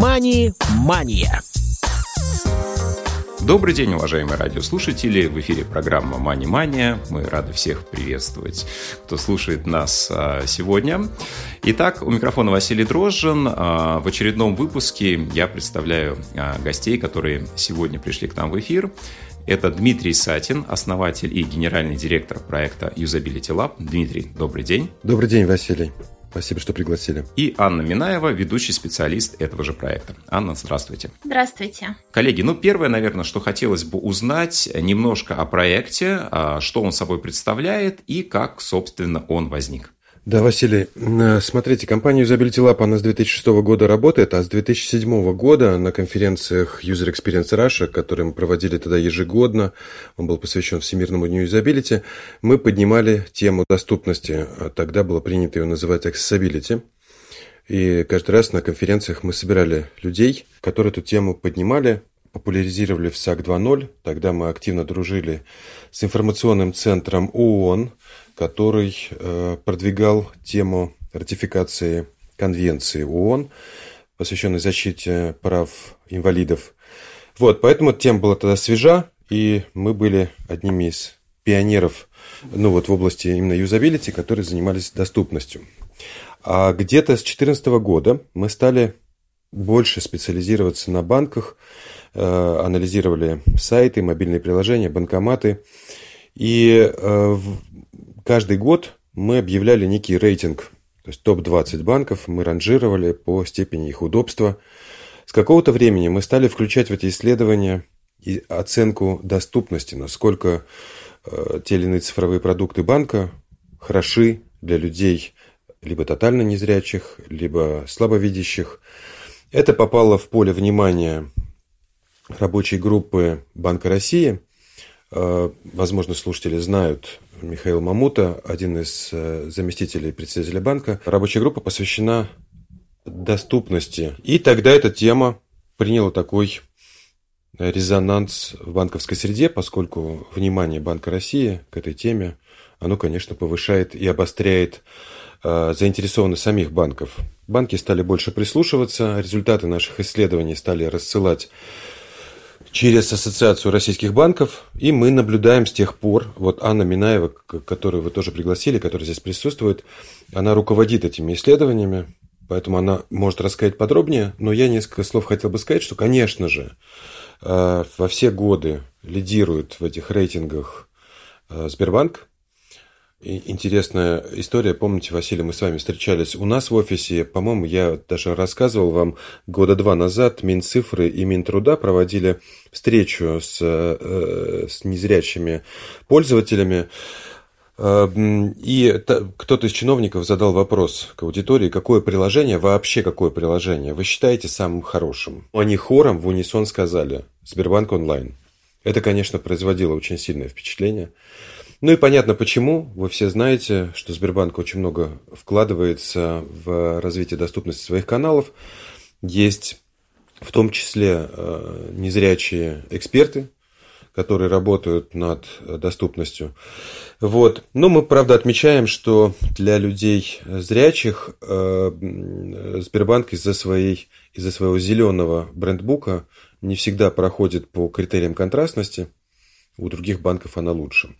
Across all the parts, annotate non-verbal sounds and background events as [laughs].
«Мани-мания». Добрый день, уважаемые радиослушатели. В эфире программа «Мани Мания». Мы рады всех приветствовать, кто слушает нас а, сегодня. Итак, у микрофона Василий Дрожжин. А, в очередном выпуске я представляю а, гостей, которые сегодня пришли к нам в эфир. Это Дмитрий Сатин, основатель и генеральный директор проекта Usability Lab. Дмитрий, добрый день. Добрый день, Василий. Спасибо, что пригласили. И Анна Минаева, ведущий специалист этого же проекта. Анна, здравствуйте. Здравствуйте. Коллеги, ну первое, наверное, что хотелось бы узнать немножко о проекте, а, что он собой представляет и как, собственно, он возник. Да, Василий, э, смотрите, компания Usability Lab, она с 2006 года работает, а с 2007 года на конференциях User Experience Russia, которые мы проводили тогда ежегодно, он был посвящен Всемирному дню юзабилити, мы поднимали тему доступности. А тогда было принято ее называть accessibility. И каждый раз на конференциях мы собирали людей, которые эту тему поднимали, популяризировали в САК 2.0. Тогда мы активно дружили с информационным центром ООН, который э, продвигал тему ратификации Конвенции ООН, посвященной защите прав инвалидов. Вот, поэтому тема была тогда свежа, и мы были одними из пионеров ну, вот в области именно юзабилити, которые занимались доступностью. А где-то с 2014 года мы стали больше специализироваться на банках, анализировали сайты, мобильные приложения, банкоматы. И э, каждый год мы объявляли некий рейтинг, то есть топ-20 банков мы ранжировали по степени их удобства. С какого-то времени мы стали включать в эти исследования и оценку доступности, насколько э, те или иные цифровые продукты банка хороши для людей либо тотально незрячих, либо слабовидящих. Это попало в поле внимания рабочей группы Банка России. Э, возможно, слушатели знают Михаил Мамута, один из э, заместителей председателя банка. Рабочая группа посвящена доступности. И тогда эта тема приняла такой резонанс в банковской среде, поскольку внимание Банка России к этой теме, оно, конечно, повышает и обостряет э, заинтересованность самих банков. Банки стали больше прислушиваться, результаты наших исследований стали рассылать через Ассоциацию российских банков, и мы наблюдаем с тех пор, вот Анна Минаева, которую вы тоже пригласили, которая здесь присутствует, она руководит этими исследованиями, поэтому она может рассказать подробнее, но я несколько слов хотел бы сказать, что, конечно же, э, во все годы лидирует в этих рейтингах э, Сбербанк, Интересная история. Помните, Василий, мы с вами встречались у нас в офисе. По-моему, я даже рассказывал вам года два назад Минцифры и Минтруда проводили встречу с, э, с незрячими пользователями. Э, и кто-то из чиновников задал вопрос к аудитории, какое приложение, вообще какое приложение вы считаете самым хорошим? Они хором в унисон сказали «Сбербанк онлайн». Это, конечно, производило очень сильное впечатление. Ну и понятно почему. Вы все знаете, что Сбербанк очень много вкладывается в развитие доступности своих каналов. Есть в том числе э, незрячие эксперты, которые работают над доступностью. Вот. Но мы, правда, отмечаем, что для людей зрячих э, Сбербанк из-за, своей, из-за своего зеленого брендбука не всегда проходит по критериям контрастности. У других банков она лучше.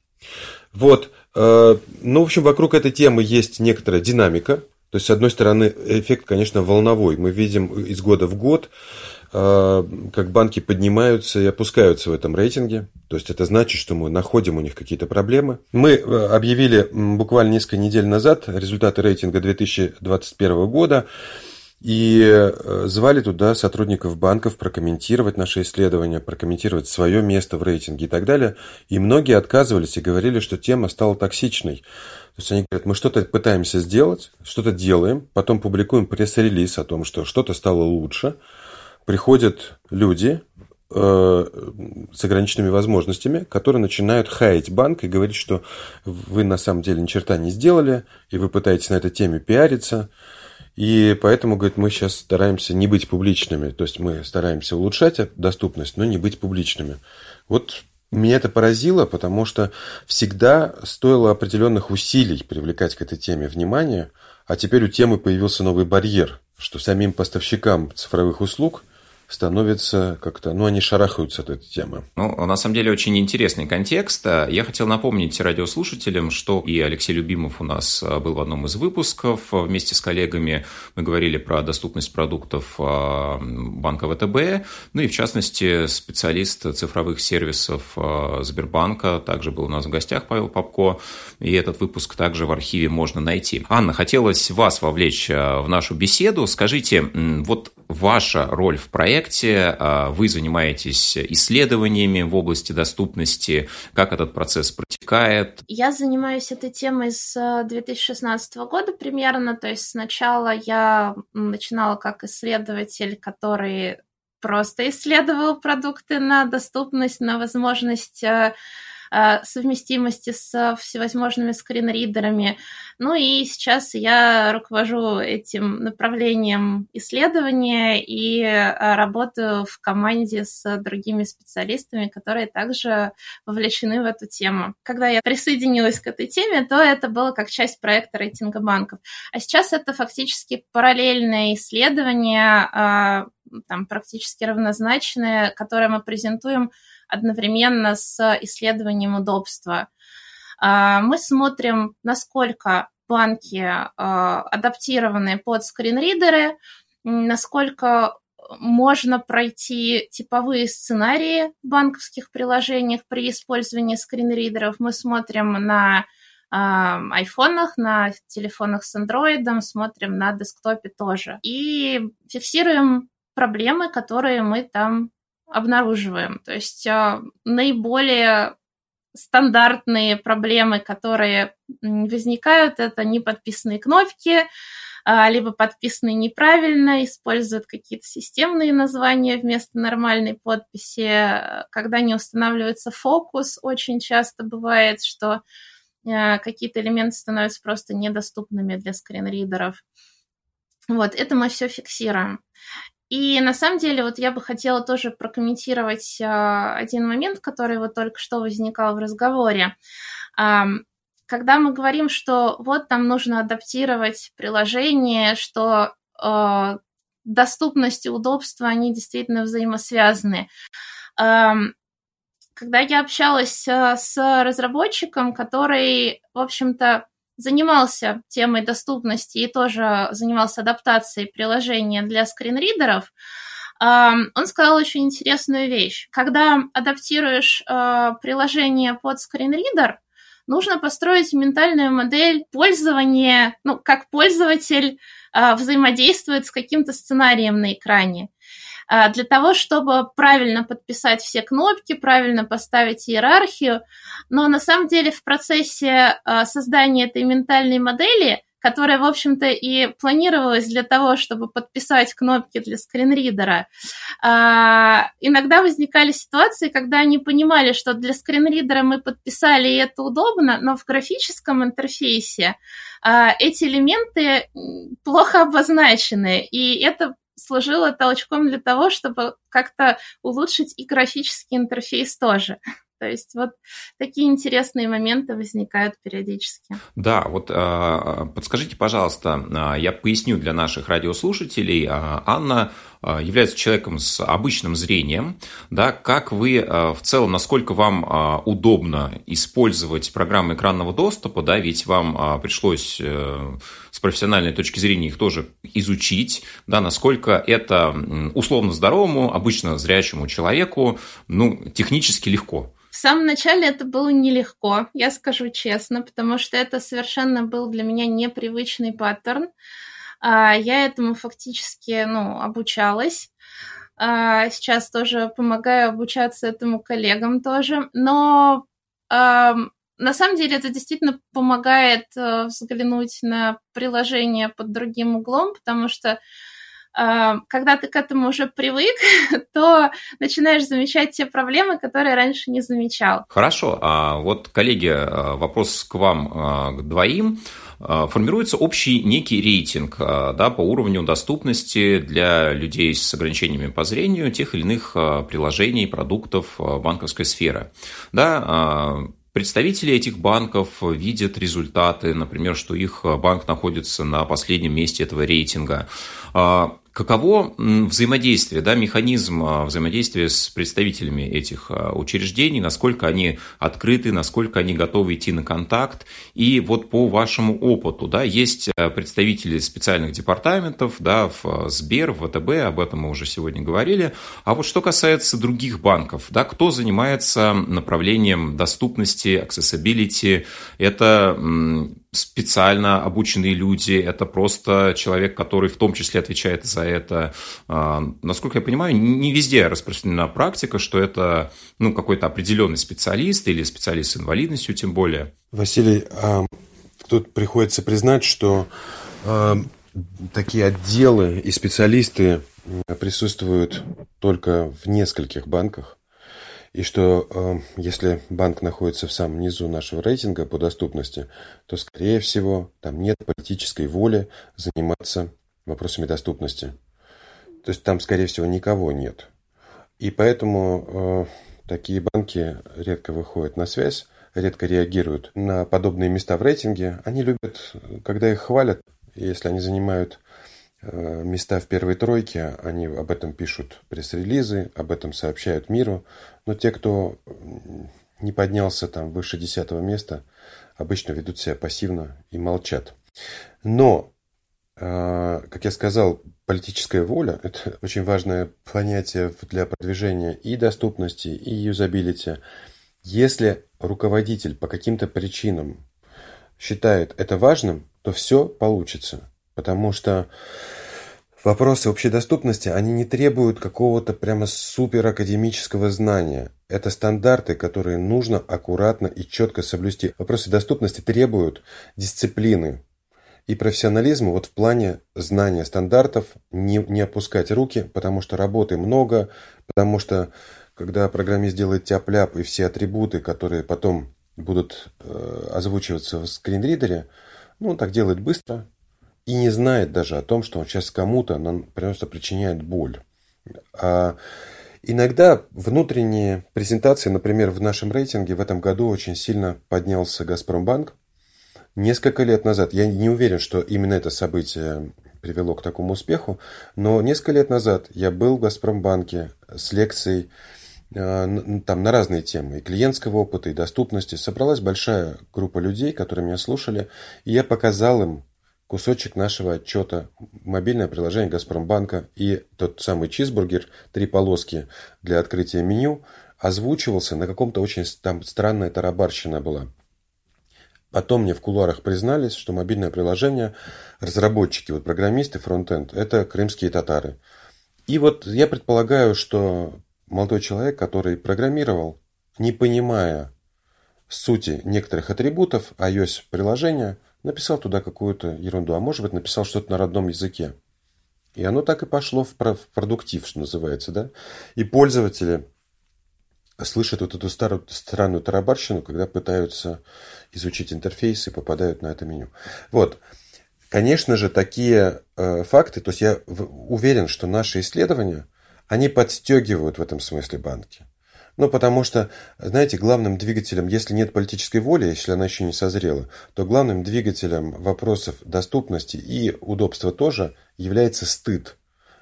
Вот. Э, ну, в общем, вокруг этой темы есть некоторая динамика. То есть, с одной стороны, эффект, конечно, волновой. Мы видим из года в год, э, как банки поднимаются и опускаются в этом рейтинге. То есть, это значит, что мы находим у них какие-то проблемы. Мы э, объявили буквально несколько недель назад результаты рейтинга 2021 года. И э, звали туда сотрудников банков прокомментировать наши исследования, прокомментировать свое место в рейтинге и так далее. И многие отказывались и говорили, что тема стала токсичной. То есть они говорят, мы что-то пытаемся сделать, что-то делаем, потом публикуем пресс-релиз о том, что что-то стало лучше. Приходят люди э, с ограниченными возможностями, которые начинают хаять банк и говорить, что вы на самом деле ни черта не сделали, и вы пытаетесь на этой теме пиариться. И поэтому, говорит, мы сейчас стараемся не быть публичными. То есть мы стараемся улучшать доступность, но не быть публичными. Вот меня это поразило, потому что всегда стоило определенных усилий привлекать к этой теме внимание, а теперь у темы появился новый барьер. что самим поставщикам цифровых услуг становится как-то, ну, они шарахаются от этой темы. Ну, на самом деле, очень интересный контекст. Я хотел напомнить радиослушателям, что и Алексей Любимов у нас а, был в одном из выпусков вместе с коллегами. Мы говорили про доступность продуктов а, банка ВТБ, ну и, в частности, специалист цифровых сервисов а, Сбербанка также был у нас в гостях, Павел Попко, и этот выпуск также в архиве можно найти. Анна, хотелось вас вовлечь в нашу беседу. Скажите, вот ваша роль в проекте, а, вы занимаетесь исследованиями в области доступности, как этот процесс протекает? Я занимаюсь этой темой с 2016 э, года примерно, то есть сначала я начинала как исследователь, который просто исследовал продукты на доступность, на возможность Э, совместимости с всевозможными скринридерами. Ну и сейчас я руковожу этим направлением исследования и э, работаю в команде с другими специалистами, которые также вовлечены в эту тему. Когда я присоединилась к этой теме, то это было как часть проекта рейтинга банков. А сейчас это фактически параллельное исследование, э, там практически равнозначное, которое мы презентуем одновременно с исследованием удобства. А, мы смотрим, насколько банки а, адаптированы под скринридеры, насколько можно пройти типовые сценарии в банковских приложениях при использовании скринридеров. Мы смотрим на айфонах, на телефонах с андроидом, смотрим на десктопе тоже. И фиксируем проблемы, которые мы там обнаруживаем. То есть а, наиболее стандартные проблемы, которые возникают, это неподписанные кнопки, а, либо подписанные неправильно, используют какие-то системные названия вместо нормальной подписи. Когда не устанавливается фокус, очень часто бывает, что а, какие-то элементы становятся просто недоступными для скринридеров. Вот, это мы все фиксируем. И на самом деле вот я бы хотела тоже прокомментировать а, один момент, который вот только что возникал в разговоре. Когда мы говорим, что вот там нужно адаптировать приложение, что а, доступность и удобство, они действительно взаимосвязаны. Когда я общалась а, с разработчиком, который, в общем-то, занимался темой доступности и тоже занимался адаптацией приложения для скринридеров, он сказал очень интересную вещь. Когда адаптируешь а, приложение под скринридер, нужно построить ментальную модель пользования, ну, как пользователь а, взаимодействует с каким-то сценарием на экране. А, для того, чтобы правильно подписать все кнопки, правильно поставить иерархию. Но на самом деле в процессе а, создания этой ментальной модели которая, в общем-то, и планировалась для того, чтобы подписать кнопки для скринридера. А, иногда возникали ситуации, когда они понимали, что для скринридера мы подписали, и это удобно, но в графическом интерфейсе эти элементы плохо обозначены, и это служило толчком для того, чтобы как-то улучшить и графический интерфейс тоже. [laughs] То есть вот такие интересные моменты возникают периодически. Да, вот а, подскажите, пожалуйста, а, я поясню для наших радиослушателей. А, Анна является человеком с обычным зрением, да, как вы в целом, насколько вам удобно использовать программы экранного доступа, да, ведь вам пришлось э, с профессиональной точки зрения их тоже изучить, да, насколько это условно здоровому, обычно зрячему человеку, ну, технически легко. В самом начале это было нелегко, я скажу честно, потому что это совершенно был для меня непривычный паттерн. А, я этому фактически ну, обучалась. А, сейчас тоже помогаю обучаться этому коллегам тоже. Но на самом деле это действительно помогает э, взглянуть на приложение под другим углом, потому что а, когда ты к этому уже привык, [laughs] то начинаешь замечать те проблемы, которые раньше не замечал. Хорошо. А вот, коллеги, а, вопрос к вам, а, к двоим. Формируется общий некий рейтинг да, по уровню доступности для людей с ограничениями по зрению тех или иных приложений, продуктов банковской сферы. Да, представители этих банков видят результаты, например, что их банк находится на последнем месте этого рейтинга. Каково взаимодействие, да, механизм а, взаимодействия с представителями этих а, учреждений, насколько они открыты, насколько они готовы идти на контакт. И вот по вашему опыту, да, есть а, представители специальных департаментов, да, в Сбер, в ВТБ, об этом мы уже сегодня говорили. А вот что касается других банков, да, кто занимается направлением доступности, accessibility, это специально обученные люди, это просто человек, который в том числе отвечает за это. А, насколько я понимаю, не везде распространена практика, что это ну, какой-то определенный специалист или специалист с инвалидностью тем более. Василий, а, тут приходится признать, что а, такие отделы и специалисты присутствуют только в нескольких банках и что э, если банк находится в самом низу нашего рейтинга по доступности, то, скорее всего, там нет политической воли заниматься вопросами доступности. То есть там, скорее всего, никого нет. И поэтому э, такие банки редко выходят на связь, редко реагируют на подобные места в рейтинге. Они любят, когда их хвалят, если они занимают места в первой тройке, они об этом пишут пресс-релизы, об этом сообщают миру. Но те, кто не поднялся там выше десятого места, обычно ведут себя пассивно и молчат. Но, э, как я сказал, политическая воля – это [laughs] очень важное понятие для продвижения и доступности, и юзабилити. Если руководитель по каким-то причинам считает это важным, то все получится. Потому что вопросы общей доступности, они не требуют какого-то прямо супер академического знания. Это стандарты, которые нужно аккуратно и четко соблюсти. Вопросы доступности требуют дисциплины и профессионализма вот в плане знания стандартов, не, не опускать руки, потому что работы много, потому что когда программист делает тяп-ляп и все атрибуты, которые потом будут э, озвучиваться в скринридере, ну, он так делает быстро, и не знает даже о том, что он сейчас кому-то нам просто причиняет боль. А иногда внутренние презентации, например, в нашем рейтинге в этом году очень сильно поднялся Газпромбанк. Несколько лет назад, я не уверен, что именно это событие привело к такому успеху, но несколько лет назад я был в Газпромбанке с лекцией а, там на разные темы, и клиентского опыта, и доступности. Собралась большая группа людей, которые меня слушали, и я показал им кусочек нашего отчета, мобильное приложение Газпромбанка и тот самый чизбургер, три полоски для открытия меню, озвучивался на каком-то очень там странная тарабарщина была. Потом мне в кулуарах признались, что мобильное приложение, разработчики, вот программисты, фронтенд, это крымские татары. И вот я предполагаю, что молодой человек, который программировал, не понимая сути некоторых атрибутов iOS приложения, написал туда какую-то ерунду, а может быть написал что-то на родном языке. И оно так и пошло в продуктив, что называется, да. И пользователи слышат вот эту старую, странную тарабарщину, когда пытаются изучить интерфейс и попадают на это меню. Вот. Конечно же, такие э, факты, то есть я в, уверен, что наши исследования, они подстегивают в этом смысле банки. Ну, потому что, знаете, главным двигателем, если нет политической воли, если она еще не созрела, то главным двигателем вопросов доступности и удобства тоже является стыд.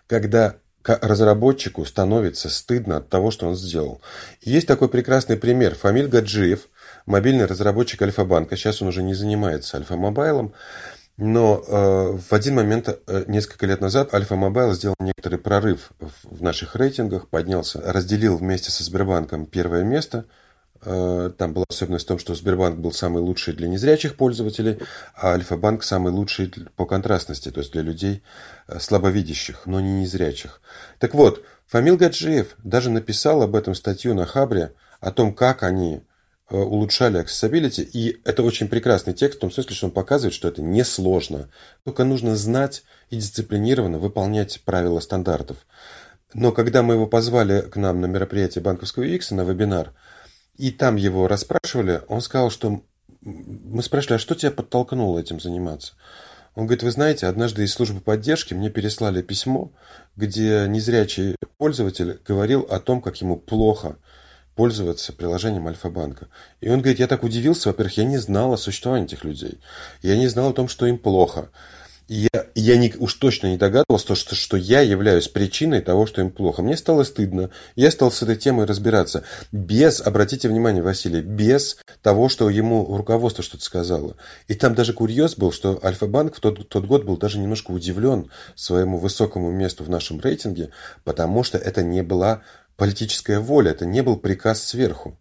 Когда разработчику становится стыдно от того, что он сделал. есть такой прекрасный пример. Фамиль Гаджиев, мобильный разработчик Альфа-банка, сейчас он уже не занимается Альфа-мобайлом, но э, в один момент, э, несколько лет назад, Альфа Мобайл сделал некоторый прорыв в, в наших рейтингах, поднялся, разделил вместе со Сбербанком первое место. Э, там была особенность в том, что Сбербанк был самый лучший для незрячих пользователей, а Альфа-банк самый лучший по контрастности, то есть для людей э, слабовидящих, но не незрячих. Так вот, Фамил Гаджиев даже написал об этом статью на Хабре, о том, как они улучшали accessibility, и это очень прекрасный текст, в том смысле, что он показывает, что это несложно. Только нужно знать и дисциплинированно выполнять правила стандартов. Но когда мы его позвали к нам на мероприятие банковского UX, на вебинар, и там его расспрашивали, он сказал, что мы спрашивали, а что тебя подтолкнуло этим заниматься? Он говорит, вы знаете, однажды из службы поддержки мне переслали письмо, где незрячий пользователь говорил о том, как ему плохо пользоваться приложением Альфа-банка. И он говорит, я так удивился, во-первых, я не знал о существовании этих людей. Я не знал о том, что им плохо. Я, я не, уж точно не догадывался, что, что я являюсь причиной того, что им плохо. Мне стало стыдно. Я стал с этой темой разбираться. Без, обратите внимание, Василий, без того, что ему руководство что-то сказало. И там даже курьез был, что Альфа-банк в тот, тот год был даже немножко удивлен своему высокому месту в нашем рейтинге, потому что это не была политическая воля, это не был приказ сверху.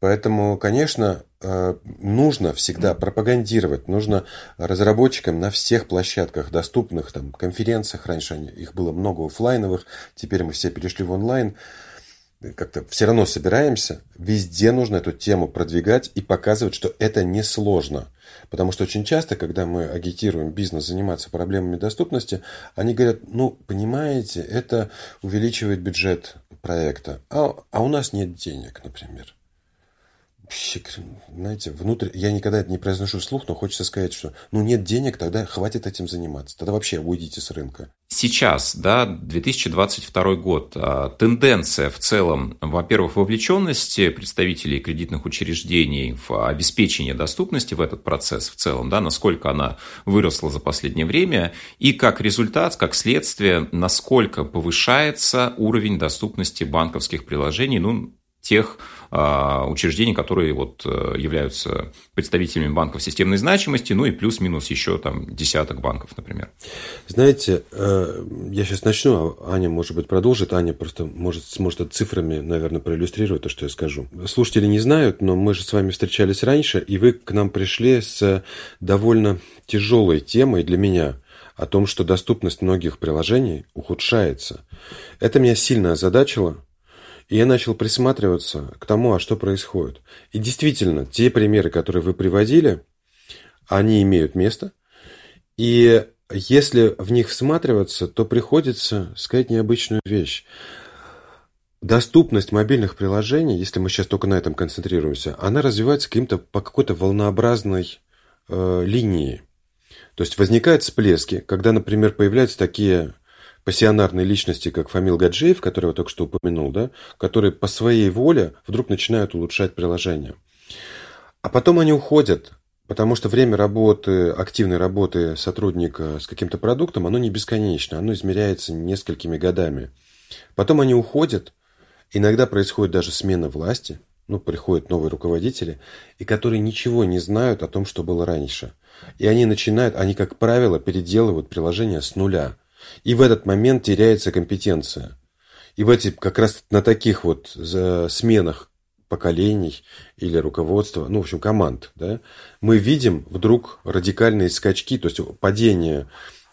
Поэтому, конечно, э, нужно всегда пропагандировать, нужно разработчикам на всех площадках, доступных там, конференциях, раньше их было много офлайновых, теперь мы все перешли в онлайн, как-то все равно собираемся, везде нужно эту тему продвигать и показывать, что это несложно. Потому что очень часто, когда мы агитируем бизнес заниматься проблемами доступности, они говорят, ну, понимаете, это увеличивает бюджет проекта, а, а у нас нет денег, например знаете, внутрь, я никогда это не произношу вслух, но хочется сказать, что ну нет денег, тогда хватит этим заниматься, тогда вообще уйдите с рынка. Сейчас, да, 2022 год, а, тенденция в целом, во-первых, вовлеченности представителей кредитных учреждений в обеспечение доступности в этот процесс в целом, да, насколько она выросла за последнее время, и как результат, как следствие, насколько повышается уровень доступности банковских приложений, ну, тех а, учреждений, которые вот э, являются представителями банков системной значимости, ну и плюс-минус еще там десяток банков, например. Знаете, э, я сейчас начну, а Аня, может быть, продолжит. Аня просто может, сможет цифрами, наверное, проиллюстрировать то, что я скажу. Слушатели не знают, но мы же с вами встречались раньше, и вы к нам пришли с довольно тяжелой темой для меня о том, что доступность многих приложений ухудшается. Это меня сильно озадачило, и я начал присматриваться к тому, а что происходит. И действительно, те примеры, которые вы приводили, они имеют место. И если в них всматриваться, то приходится сказать необычную вещь. Доступность мобильных приложений, если мы сейчас только на этом концентрируемся, она развивается каким-то по какой-то волнообразной э, линии. То есть возникают всплески, когда, например, появляются такие пассионарной личности, как Фамил Гаджиев, которого я только что упомянул, да, которые по своей воле вдруг начинают улучшать приложение. А потом они уходят, потому что время работы, активной работы сотрудника с каким-то продуктом, оно не бесконечно, оно измеряется несколькими годами. Потом они уходят, иногда происходит даже смена власти, ну, приходят новые руководители, и которые ничего не знают о том, что было раньше. И они начинают, они, как правило, переделывают приложение с нуля – и в этот момент теряется компетенция. И в эти, как раз на таких вот сменах поколений или руководства, ну, в общем, команд, да, мы видим вдруг радикальные скачки, то есть падение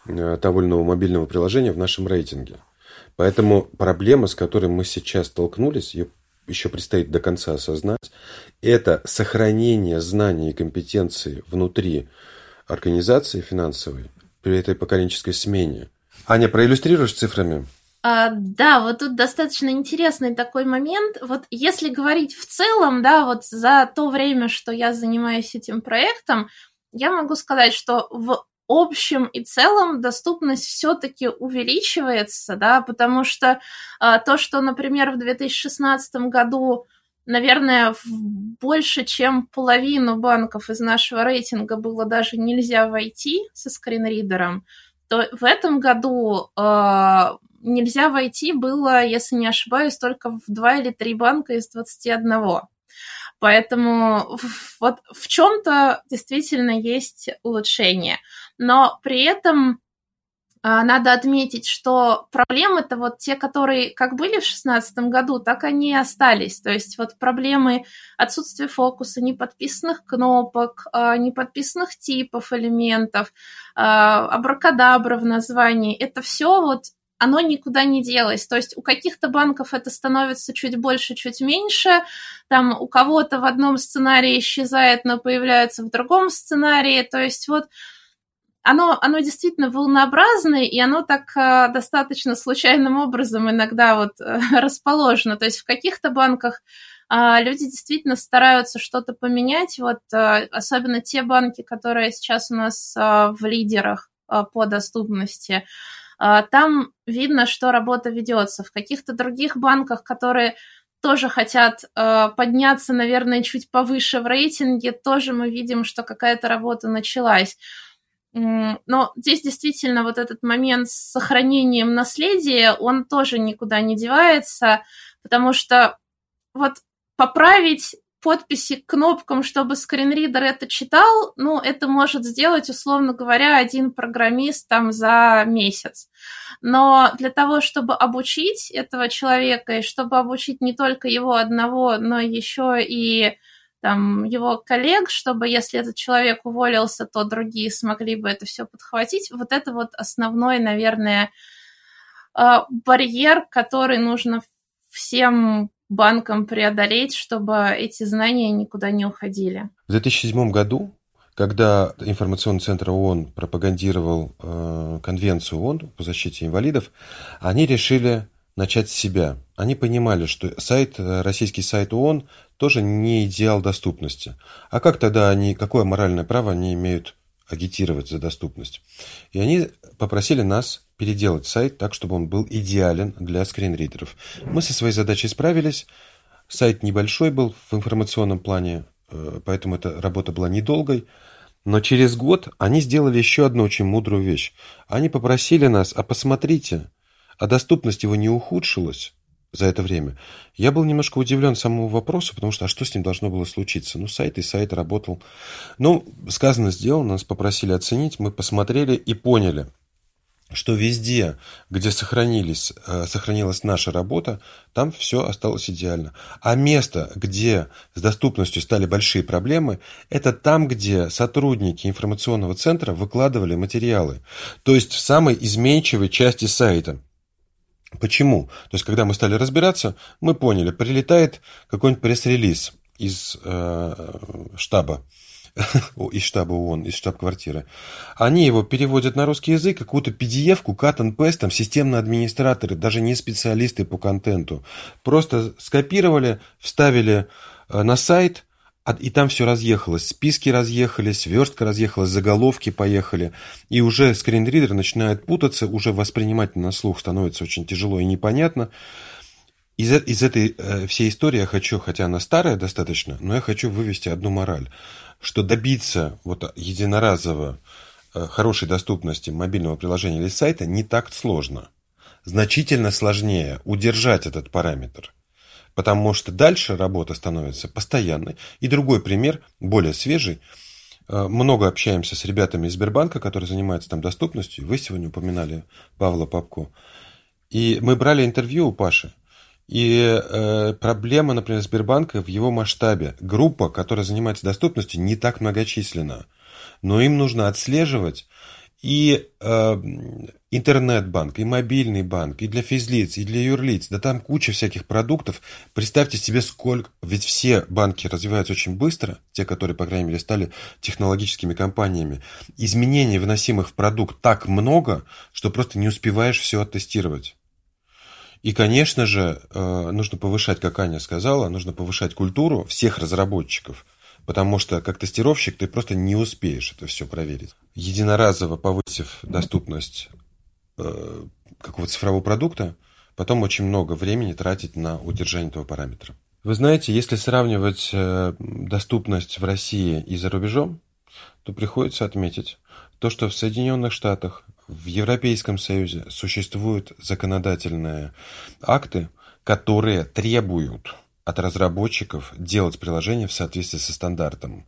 э, того или иного мобильного приложения в нашем рейтинге. Поэтому проблема, с которой мы сейчас столкнулись, ее еще предстоит до конца осознать, это сохранение знаний и компетенции внутри организации финансовой при этой поколенческой смене. Аня, проиллюстрируешь цифрами? А, да, вот тут достаточно интересный такой момент. Вот если говорить в целом, да, вот за то время, что я занимаюсь этим проектом, я могу сказать, что в общем и целом доступность все-таки увеличивается, да, потому что а, то, что, например, в 2016 году, наверное, больше, чем половину банков из нашего рейтинга было даже нельзя войти со скринридером, то в этом году э, нельзя войти было, если не ошибаюсь, только в два или три банка из 21. Поэтому вот в чем-то действительно есть улучшение. Но при этом надо отметить, что проблемы-то вот те, которые как были в 2016 году, так они и остались. То есть вот проблемы отсутствия фокуса, неподписанных кнопок, а, неподписанных типов элементов, а, абракадабра в названии, это все вот оно никуда не делось. То есть у каких-то банков это становится чуть больше, чуть меньше. Там у кого-то в одном сценарии исчезает, но появляется в другом сценарии. То есть вот оно, оно действительно волнообразное, и оно так э, достаточно случайным образом иногда вот э, [laughs] расположено. То есть в каких-то банках э, люди действительно стараются что-то поменять. Вот э, особенно те банки, которые сейчас у нас в лидерах по доступности, там видно, что работа ведется. В каких-то других банках, которые тоже хотят э, подняться, наверное, чуть повыше в рейтинге, тоже мы видим, что какая-то работа началась. Но здесь действительно вот этот момент с сохранением наследия, он тоже никуда не девается, потому что вот поправить подписи к кнопкам, чтобы скринридер это читал, ну, это может сделать, условно говоря, один программист там за месяц. Но для того, чтобы обучить этого человека, и чтобы обучить не только его одного, но еще и там, его коллег, чтобы если этот человек уволился, то другие смогли бы это все подхватить. Вот это вот основной, наверное, а, барьер, который нужно всем банкам преодолеть, чтобы эти знания никуда не уходили. В 2007 году, когда информационный центр ООН пропагандировал э, конвенцию ООН по защите инвалидов, они решили начать с себя. Они понимали, что сайт, э, российский сайт ООН тоже не идеал доступности. А как тогда они, какое моральное право они имеют агитировать за доступность? И они попросили нас переделать сайт так, чтобы он был идеален для скринридеров. Мы со своей задачей справились. Сайт небольшой был в информационном плане, э, поэтому эта работа была недолгой. Но через год они сделали еще одну очень мудрую вещь. Они попросили нас, а посмотрите, а доступность его не ухудшилась за это время. Я был немножко удивлен самому вопросу, потому что а что с ним должно было случиться? Ну, сайт и сайт работал. Ну, сказано, сделано, нас попросили оценить, мы посмотрели и поняли – что везде, где сохранились, э, сохранилась наша работа, там все осталось идеально. А место, где с доступностью стали большие проблемы, это там, где сотрудники информационного центра выкладывали материалы. То есть в самой изменчивой части сайта. Почему? То есть, когда мы стали разбираться, мы поняли, прилетает какой-нибудь пресс-релиз из э, штаба [laughs] из штаба ООН, из штаб-квартиры. Они его переводят на русский язык, какую-то PDF-ку, cut and paste, там системные администраторы, даже не специалисты по контенту. Просто скопировали, вставили э, на сайт, и там все разъехалось. Списки разъехались, верстка разъехалась, заголовки поехали. И уже скринридер начинает путаться, уже воспринимать на слух становится очень тяжело и непонятно. Из, из этой э, всей истории я хочу, хотя она старая достаточно, но я хочу вывести одну мораль что добиться вот единоразово э, хорошей доступности мобильного приложения или сайта не так сложно. Значительно сложнее удержать этот параметр. Потому что дальше работа становится постоянной. И другой пример, более свежий. Э, много общаемся с ребятами из Сбербанка, которые занимаются там доступностью. Вы сегодня упоминали Павла Попко. И мы брали интервью у Паши. И э, проблема, например, Сбербанка в его масштабе. Группа, которая занимается доступностью, не так многочисленна. Но им нужно отслеживать и э, интернет-банк, и мобильный банк, и для физлиц, и для юрлиц. Да там куча всяких продуктов. Представьте себе, сколько... Ведь все банки развиваются очень быстро, те, которые, по крайней мере, стали технологическими компаниями. Изменений, вносимых в продукт, так много, что просто не успеваешь все оттестировать. И, конечно же, э, нужно повышать, как Аня сказала, нужно повышать культуру всех разработчиков, потому что как тестировщик ты просто не успеешь это все проверить. Единоразово повысив доступность э, какого-то цифрового продукта, потом очень много времени тратить на удержание этого параметра. Вы знаете, если сравнивать э, доступность в России и за рубежом, то приходится отметить то, что в Соединенных Штатах, в Европейском Союзе существуют законодательные акты, которые требуют от разработчиков делать приложение в соответствии со стандартом.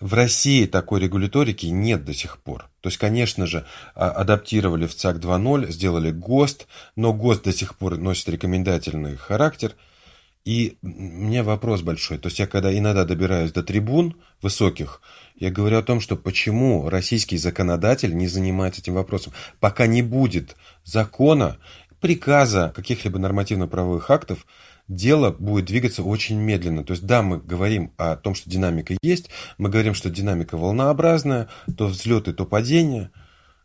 В России такой регуляторики нет до сих пор. То есть, конечно же, а, адаптировали в ЦАК 2.0, сделали ГОСТ, но ГОСТ до сих пор носит рекомендательный характер. И у меня вопрос большой. То есть я когда иногда добираюсь до трибун высоких, я говорю о том, что почему российский законодатель не занимается этим вопросом. Пока не будет закона, приказа, каких-либо нормативно-правовых актов, дело будет двигаться очень медленно. То есть, да, мы говорим о том, что динамика есть, мы говорим, что динамика волнообразная, то взлеты, то падения,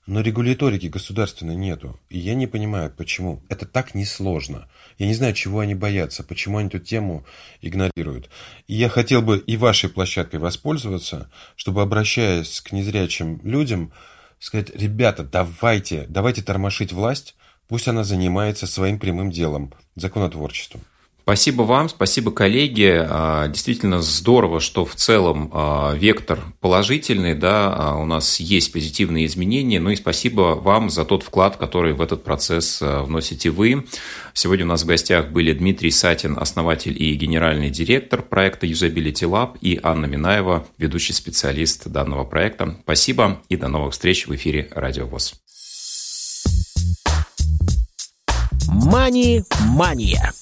но регуляторики государственной нету. И я не понимаю, почему. Это так несложно. Я не знаю, чего они боятся, почему они эту тему игнорируют. И я хотел бы и вашей площадкой воспользоваться, чтобы, обращаясь к незрячим людям, сказать, ребята, давайте, давайте тормошить власть, пусть она занимается своим прямым делом, законотворчеством. Спасибо вам, спасибо, коллеги. А, действительно здорово, что в целом а, вектор положительный, да, а, у нас есть позитивные изменения. Ну и спасибо вам за тот вклад, который в этот процесс вносите вы. Сегодня у нас в гостях были Дмитрий Сатин, основатель и генеральный директор проекта Usability Lab, и Анна Минаева, ведущий специалист данного проекта. Спасибо и до новых встреч в эфире Радио ВОЗ. Мани-мания.